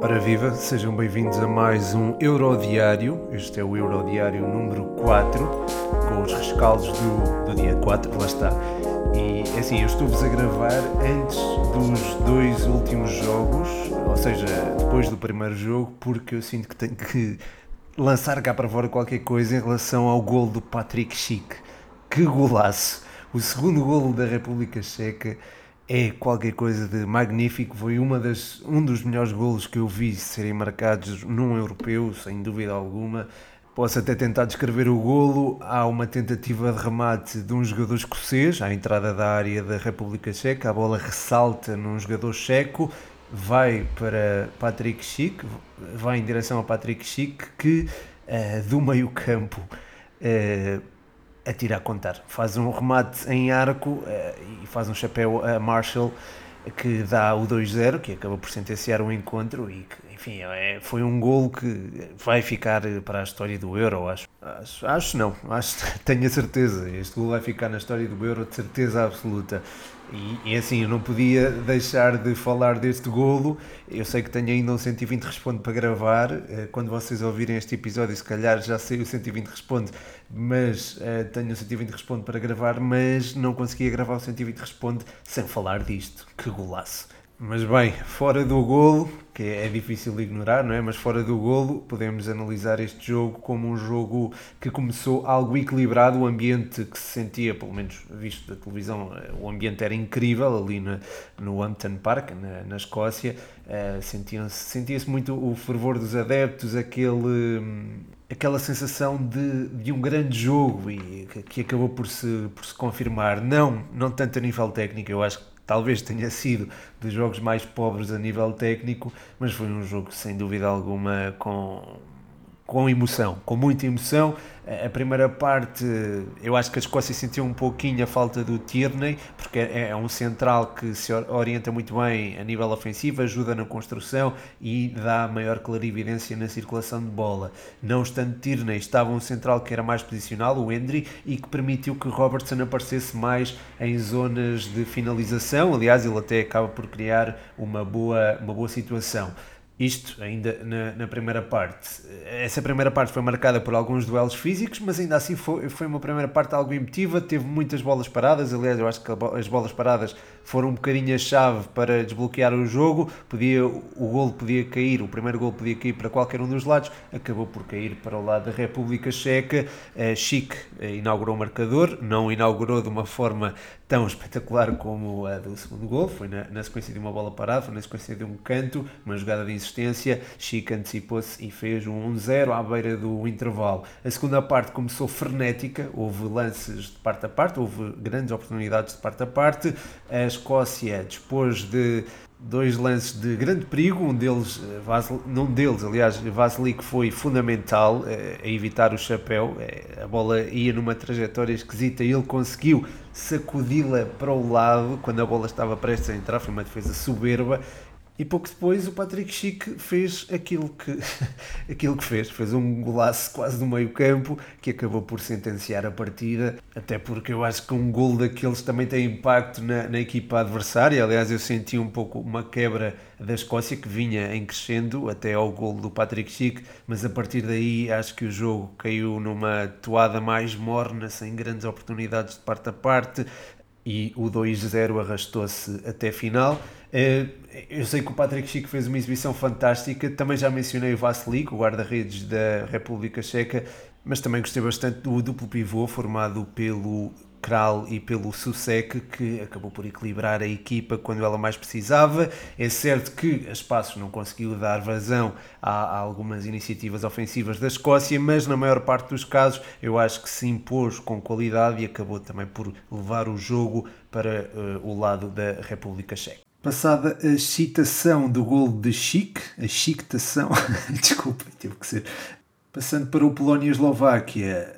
Para viva, sejam bem-vindos a mais um Eurodiário. Este é o Eurodiário número 4, com os rescaldos do, do dia 4, lá está. E é assim, eu estou-vos a gravar antes dos dois últimos jogos, ou seja, depois do primeiro jogo, porque eu sinto que tenho que lançar cá para fora qualquer coisa em relação ao gol do Patrick Schick. Que golaço! O segundo golo da República Checa é qualquer coisa de magnífico. Foi uma das, um dos melhores golos que eu vi serem marcados num europeu, sem dúvida alguma. Posso até tentar descrever o golo. Há uma tentativa de remate de um jogador escocês à entrada da área da República Checa. A bola ressalta num jogador checo, vai para Patrick Schick, vai em direção a Patrick Schick, que uh, do meio campo uh, atira a contar. Faz um remate em arco uh, e faz um chapéu a Marshall que dá o 2-0, que acaba por sentenciar o encontro e que, enfim, é, foi um gol que vai ficar para a história do Euro, acho. Acho, acho não, acho, tenho a certeza. Este gol vai ficar na história do Euro de certeza absoluta. E, e, assim, eu não podia deixar de falar deste golo. Eu sei que tenho ainda um 120 Responde para gravar. Eh, quando vocês ouvirem este episódio, se calhar já sei o 120 Responde, mas uh, tenho o 120 Responde para gravar, mas não conseguia gravar o 120 Responde sem falar disto. Que golaço! Mas bem, fora do golo, que é difícil de ignorar, não é? Mas fora do golo, podemos analisar este jogo como um jogo que começou algo equilibrado, o ambiente que se sentia, pelo menos visto da televisão, eh, o ambiente era incrível ali no, no Hampton Park, na, na Escócia, uh, sentia-se sentia muito o fervor dos adeptos, aquele aquela sensação de, de um grande jogo e que, que, acabou por se, por se confirmar, não, não tanto a nível técnico, eu acho que talvez tenha sido dos jogos mais pobres a nível técnico, mas foi um jogo sem dúvida alguma com com emoção, com muita emoção. A primeira parte, eu acho que a Escócia sentiu um pouquinho a falta do Tierney, porque é, é um central que se orienta muito bem a nível ofensivo, ajuda na construção e dá maior clarividência na circulação de bola. Não obstante Tierney, estava um central que era mais posicional, o Hendry, e que permitiu que Robertson aparecesse mais em zonas de finalização. Aliás, ele até acaba por criar uma boa, uma boa situação. Isto ainda na, na, primeira parte. Essa primeira parte foi marcada por alguns duelos físicos, mas ainda assim foi, foi uma primeira parte algo emotiva. Teve muitas bolas paradas. Aliás, eu acho que as bolas paradas foram um bocadinho a chave para desbloquear o jogo. Podia, o gol podia cair, o primeiro gol podia cair para qualquer um dos lados. Acabou por cair para o lado da República Checa. Chic eh, inaugurou o marcador, não inaugurou de uma forma tão espetacular como a do segundo gol. Foi na, na sequência de uma bola parada, foi na sequência de um canto, uma jogada de insistência, Chico antecipou-se e fez um 1-0 à beira do intervalo. A segunda parte começou frenética, houve lances de parte a parte, houve grandes oportunidades de parte a parte. A Escócia, depois de dois lances de grande perigo, um deles, eh, não deles, aliás, Vasily foi fundamental eh, a evitar o chapéu, eh, a bola ia numa trajetória esquisita e ele conseguiu sacudi-la para o lado quando a bola estava prestes a entrar, foi uma defesa soberba e pouco depois o Patrick Chic fez aquilo que, aquilo que fez, fez um golaço quase do meio campo que acabou por sentenciar a partida, até porque eu acho que um gol daqueles também tem impacto na, na equipa adversária, aliás eu senti um pouco uma quebra da Escócia que vinha em crescendo até ao gol do Patrick Chic, mas a partir daí acho que o jogo caiu numa toada mais morna, sem grandes oportunidades de parte a parte, e o 2-0 arrastou-se até final. Eh, eu sei que o Patrick Chico fez uma exibição fantástica, também já mencionei o Vasily, o guarda-redes da República Checa, mas também gostei bastante do duplo pivô formado pelo Kral e pelo Susek, que acabou por equilibrar a equipa quando ela mais precisava. É certo que a Espaços não conseguiu dar vazão a, a, algumas iniciativas ofensivas da Escócia, mas na maior parte dos casos eu acho que se impôs com qualidade e acabou também por levar o jogo para uh, o lado da República Checa. Passada a excitação do gol de Chic, a chictação, desculpa, teve que ser. Passando para o Polónia e a Eslováquia,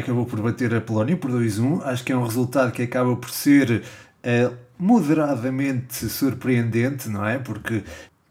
acabou por bater a Polónia por 2-1. Acho que é um resultado que acaba por ser uh, moderadamente surpreendente, não é? Porque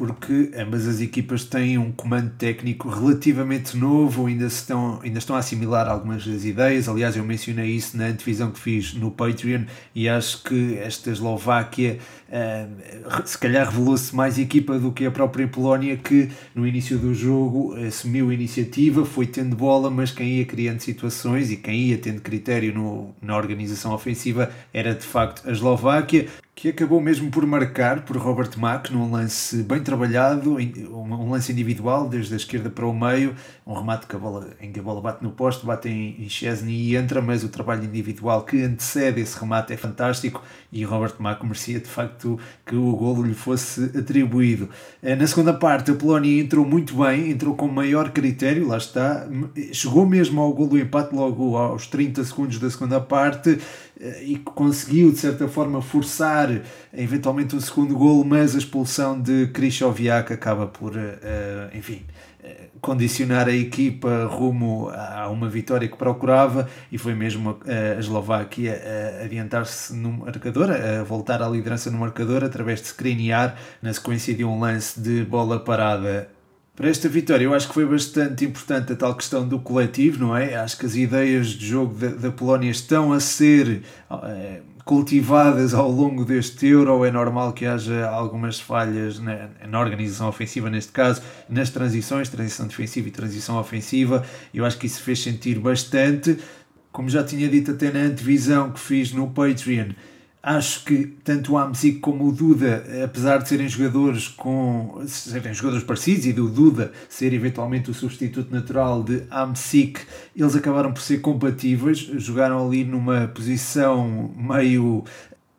porque ambas as equipas têm um comando técnico relativamente novo, ainda estão, ainda estão a assimilar algumas das ideias. Aliás, eu mencionei isso na antevisão que fiz no Patreon e acho que esta Eslováquia uh, se calhar revelou-se mais equipa do que a própria Polónia, que no início do jogo assumiu a iniciativa, foi tendo bola, mas quem ia criando situações e quem ia tendo critério no, na organização ofensiva era de facto a Eslováquia que acabou mesmo por marcar por Robert Mack num lance bem trabalhado, um lance individual desde a esquerda para o meio, um remate que a bola, em que a bola bate no posto, bate em Chesney e entra, mas o trabalho individual que antecede esse remate é fantástico e Robert Mack merecia de facto que o golo lhe fosse atribuído. Eh, na segunda parte a Polónia entrou muito bem, entrou com maior critério, lá está, chegou mesmo ao golo do empate logo aos 30 segundos da segunda parte, eh, e conseguiu de certa forma forçar eventualmente o segundo golo, mas a expulsão de Krychowiak acaba por, uh, enfim, condicionar a equipa rumo a uma vitória que procurava e foi mesmo a, Eslováquia a adiantar-se no marcador, a voltar à liderança no marcador através de Skriniar na sequência de um lance de bola parada para esta vitória, eu acho que foi bastante importante a tal questão do coletivo, não é? Acho que as ideias de jogo da, da Polónia estão a ser é, cultivadas ao longo deste Euro. É normal que haja algumas falhas na, na, organização ofensiva, neste caso, nas transições, transição defensiva e transição ofensiva. Eu acho que isso fez sentir bastante. Como já tinha dito até na antevisão que fiz no Patreon, Acho que tanto o Amsic como o Duda, apesar de serem jogadores com serem jogadores parecidos e do Duda ser eventualmente o substituto natural de Amsic, eles acabaram por ser compatíveis, jogaram ali numa posição meio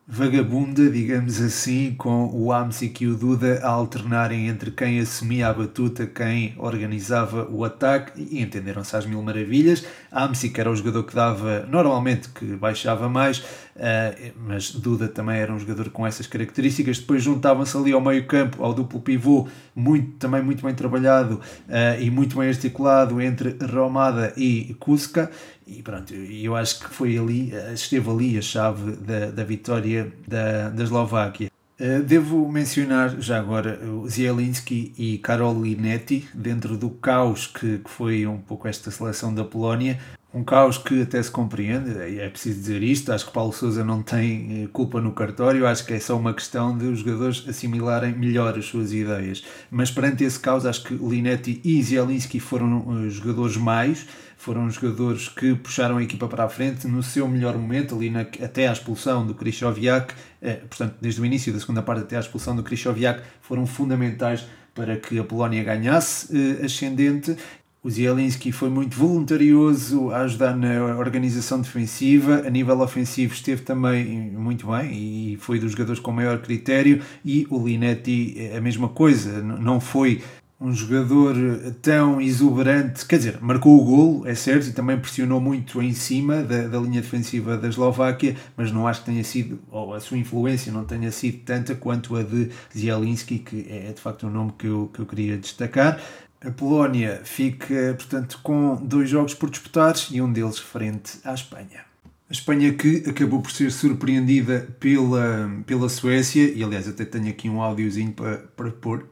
vagabunda, digamos assim, com o Amsic e o Duda a alternarem entre quem assumia a batuta, quem organizava o ataque e entenderam-se às mil maravilhas. Amsic era o jogador que dava, normalmente que baixava mais, uh, mas Duda também era um jogador com essas características. Depois juntavam-se ali ao meio campo, ao duplo pivô, muito, também muito bem trabalhado uh, e muito bem articulado entre Romada e Kuska e pronto, eu acho que foi ali, esteve ali a chave da, da vitória da, da Eslováquia. Eh, devo mencionar já agora o Zielinski e Karol Linetti dentro do caos que, que foi um pouco esta seleção da Polónia. Um caos que até se compreende, é preciso dizer isto. Acho que Paulo Souza não tem eh, culpa no cartório, acho que é só uma questão de os jogadores assimilarem melhor as suas ideias. Mas perante esse caos, acho que Linetti e Zielinski foram eh, jogadores mais, foram jogadores que puxaram a equipa para a frente no seu melhor momento, ali na, até à expulsão do Krychowiak, eh, portanto, desde o início da segunda parte até à expulsão do Krychowiak, foram fundamentais para que a Polónia ganhasse eh, ascendente. O Zielinski foi muito voluntarioso a ajudar na organização defensiva, a nível ofensivo esteve também muito bem e foi dos jogadores com maior critério e o Linetti eh, a mesma coisa, não foi um jogador tão exuberante, quer dizer, marcou o golo, é certo, e também pressionou muito em cima da, da, linha defensiva da Eslováquia, mas não acho que tenha sido, ou a sua influência não tenha sido tanta quanto a de Zielinski, que é de facto um nome que eu, que eu queria destacar. A Polónia fica, portanto, com dois jogos por disputar e um deles frente à Espanha. A Espanha que acabou por ser surpreendida pela, pela Suécia, e aliás até tenho aqui um áudiozinho para, para pôr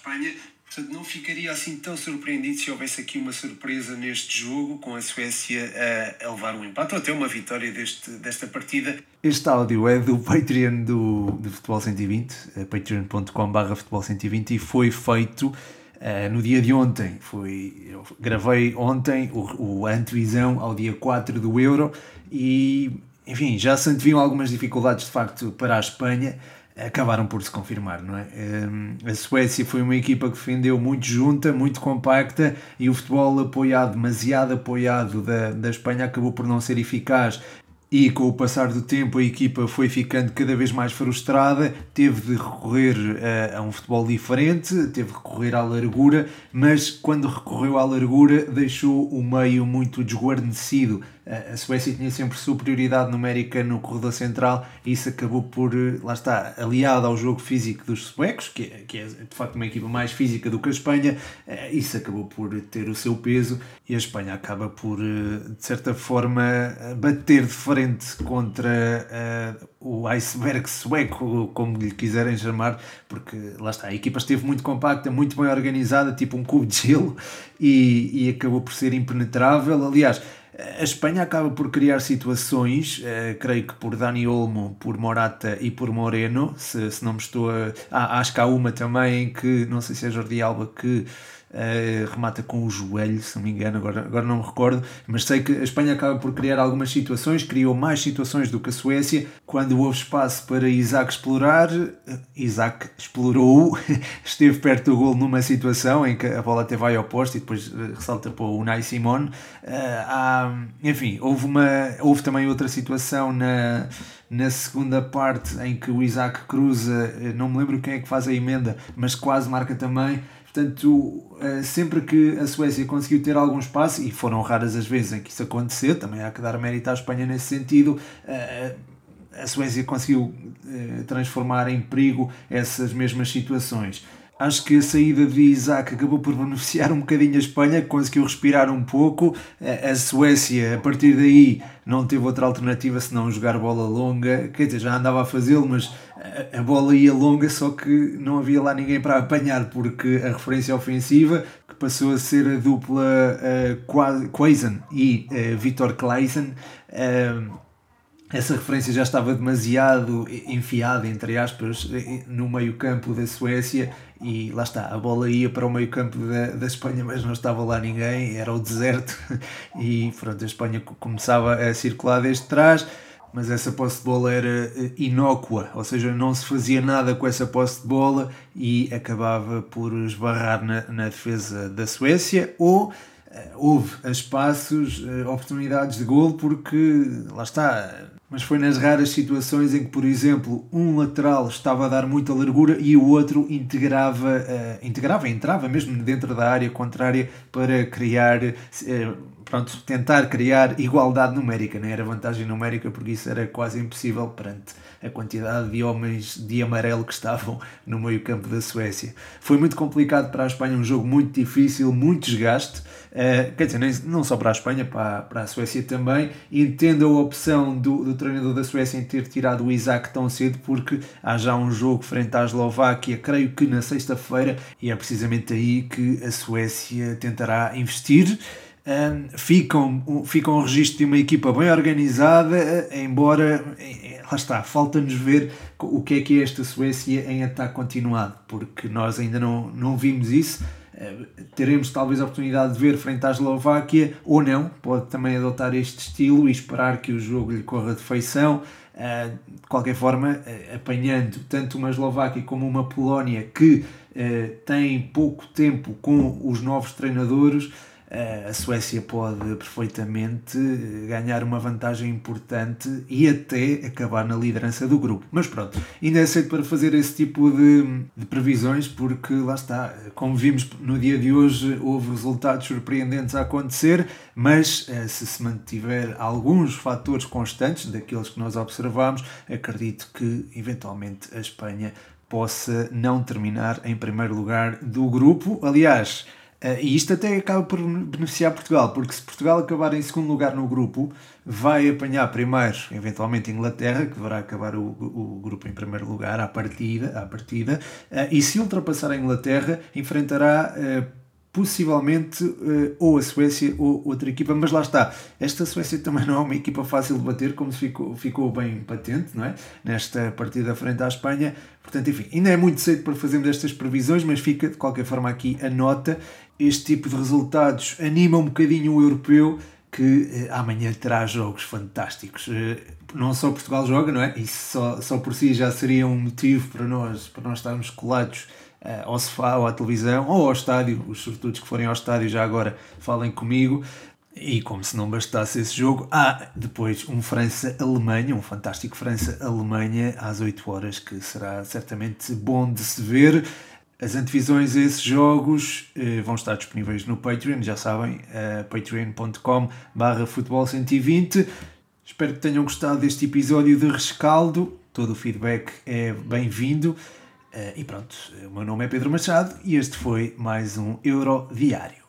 Espanha. Portanto, não ficaria assim tão surpreendido se houvesse aqui uma surpresa neste jogo, com a Suécia a, a levar um empate ou até uma vitória deste, desta partida. Este áudio é do Patreon do, do Futebol 120, eh, patreon.com.br Futebol 120, e foi feito uh, no dia de ontem. Foi, eu gravei ontem o, o antevisão ao dia 4 do Euro e, enfim, já se anteviam algumas dificuldades de facto para a Espanha acabaram por se confirmar, não é? Hum, a Suécia foi uma equipa que defendeu muito junta, muito compacta e o futebol apoiado, demasiado apoiado da, da Espanha acabou por não ser eficaz e com o passar do tempo a equipa foi ficando cada vez mais frustrada, teve de recorrer a, a, um futebol diferente, teve de recorrer à largura, mas quando recorreu à largura deixou o meio muito desguarnecido a Suécia tinha sempre superioridade numérica no corredor central e isso acabou por, lá está, aliado ao jogo físico dos suecos, que é, que é de facto uma equipa mais física do que a Espanha, isso acabou por ter o seu peso e a Espanha acaba por, de certa forma, bater de frente contra uh, o iceberg sueco, como lhe quiserem chamar, porque lá está, a equipa esteve muito compacta, muito bem organizada, tipo um cubo de gelo, e, e acabou por ser impenetrável. Aliás, a Espanha acaba por criar situações, eh, creio que por Dani Olmo, por Morata e por Moreno, se, se não me estou a. Ah, acho que há uma também que, não sei se é Jordi Alba, que Uh, remata com o joelho, se não me engano, agora, agora não me recordo, mas sei que a Espanha acaba por criar algumas situações, criou mais situações do que a Suécia. Quando houve espaço para Isaac explorar, uh, Isaac explorou, esteve perto do gol numa situação em que a bola até vai ao posto e depois uh, ressalta para o Unai Simone. Há, enfim, houve, uma, houve também outra situação na na segunda parte em que o Isaac cruza, não me lembro quem é que faz a emenda, mas quase marca também. Portanto, eh, sempre que a Suécia conseguiu ter algum espaço, e foram raras as vezes em que isso aconteceu, também há que dar mérito à Espanha nesse sentido, eh, a Suécia conseguiu eh, transformar em perigo essas mesmas situações. Acho que a saída de Isaac acabou por beneficiar um bocadinho a Espanha, que conseguiu respirar um pouco. A Suécia, a partir daí, não teve outra alternativa senão jogar bola longa. Quer dizer, já andava a fazê-lo, mas a bola ia longa, só que não havia lá ninguém para apanhar, porque a referência ofensiva, que passou a ser a dupla uh, Quaison e uh, Vitor Claisen, uh, essa referência já estava demasiado enfiada, entre aspas, no meio-campo da Suécia e lá está, a bola ia para o meio-campo da, da Espanha, mas não estava lá ninguém, era o deserto. E pronto, a Espanha começava a circular desde trás, mas essa posse de bola era eh, inócua, ou seja, não se fazia nada com essa posse de bola e acabava por esbarrar na, na defesa da Suécia ou eh, houve espaços, eh, oportunidades de gol, porque lá está, mas foi nas raras situações em que, por exemplo, um lateral estava a dar muita largura e o outro integrava, uh, integrava, entrava mesmo dentro da área contrária para criar, uh, pronto, tentar criar igualdade numérica, não era vantagem numérica porque isso era quase impossível perante a quantidade de homens de amarelo que estavam no meio campo da Suécia. Foi muito complicado para a Espanha, um jogo muito difícil, muito desgaste, uh, quer dizer, nem, não só para a Espanha, para, para a Suécia também. Entendo a opção do, do treinador da Suécia em ter tirado o Isaac tão cedo, porque há já um jogo frente à Eslováquia, creio que na sexta-feira, e é precisamente aí que a Suécia tentará investir. Um, ficam, fica um registro de uma equipa bem organizada, embora lá está, falta-nos ver o que é que é esta Suécia em ataque continuado, porque nós ainda não, não vimos isso. Uh, teremos talvez a oportunidade de ver frente à Eslováquia ou não, pode também adotar este estilo e esperar que o jogo lhe corra de feição. Uh, de qualquer forma, uh, apanhando tanto uma Eslováquia como uma Polónia que tem pouco tempo com os novos treinadores, eh, a Suécia pode perfeitamente ganhar uma vantagem importante e até acabar na liderança do grupo. Mas pronto, ainda é cedo para fazer esse tipo de, de previsões, porque lá está, como vimos no dia de hoje, houve resultados surpreendentes a acontecer, mas eh, se se mantiver alguns fatores constantes daqueles que nós observamos, acredito que eventualmente a Espanha possa não terminar em primeiro lugar do grupo. Aliás, e isto até acaba por beneficiar Portugal, porque se Portugal acabar em segundo lugar no grupo, vai apanhar primeiro, eventualmente, Inglaterra, que deverá acabar o, o grupo em primeiro lugar à partida, à partida. Uh, e se ultrapassar a Inglaterra, enfrentará uh, possivelmente uh, ou a Suécia ou outra equipa, mas lá está, esta Suécia também não é uma equipa fácil de bater, como ficou, ficou bem patente não é? nesta partida frente à Espanha, portanto, enfim, ainda é muito cedo para fazermos estas previsões, mas fica de qualquer forma aqui a nota, este tipo de resultados anima um bocadinho o europeu, que uh, amanhã terá jogos fantásticos. Uh, não só Portugal joga, não é? Isso só, só por si já seria um motivo para nós, para nós estarmos colados eh, ao sofá ou à televisão ou ao estádio. Os sortudos que forem ao estádio já agora falem comigo. E como se não bastasse esse jogo, há depois um França-Alemanha, um fantástico França-Alemanha às 8 horas, que será certamente bom de se ver. As antevisões a esses jogos eh, vão estar disponíveis no Patreon, já sabem, eh, patreon.com barra futebol 120. Espero que tenham gostado deste episódio de rescaldo. Todo o feedback é bem-vindo. Eh, e pronto, o meu nome é Pedro Machado e este foi mais um Euroviário.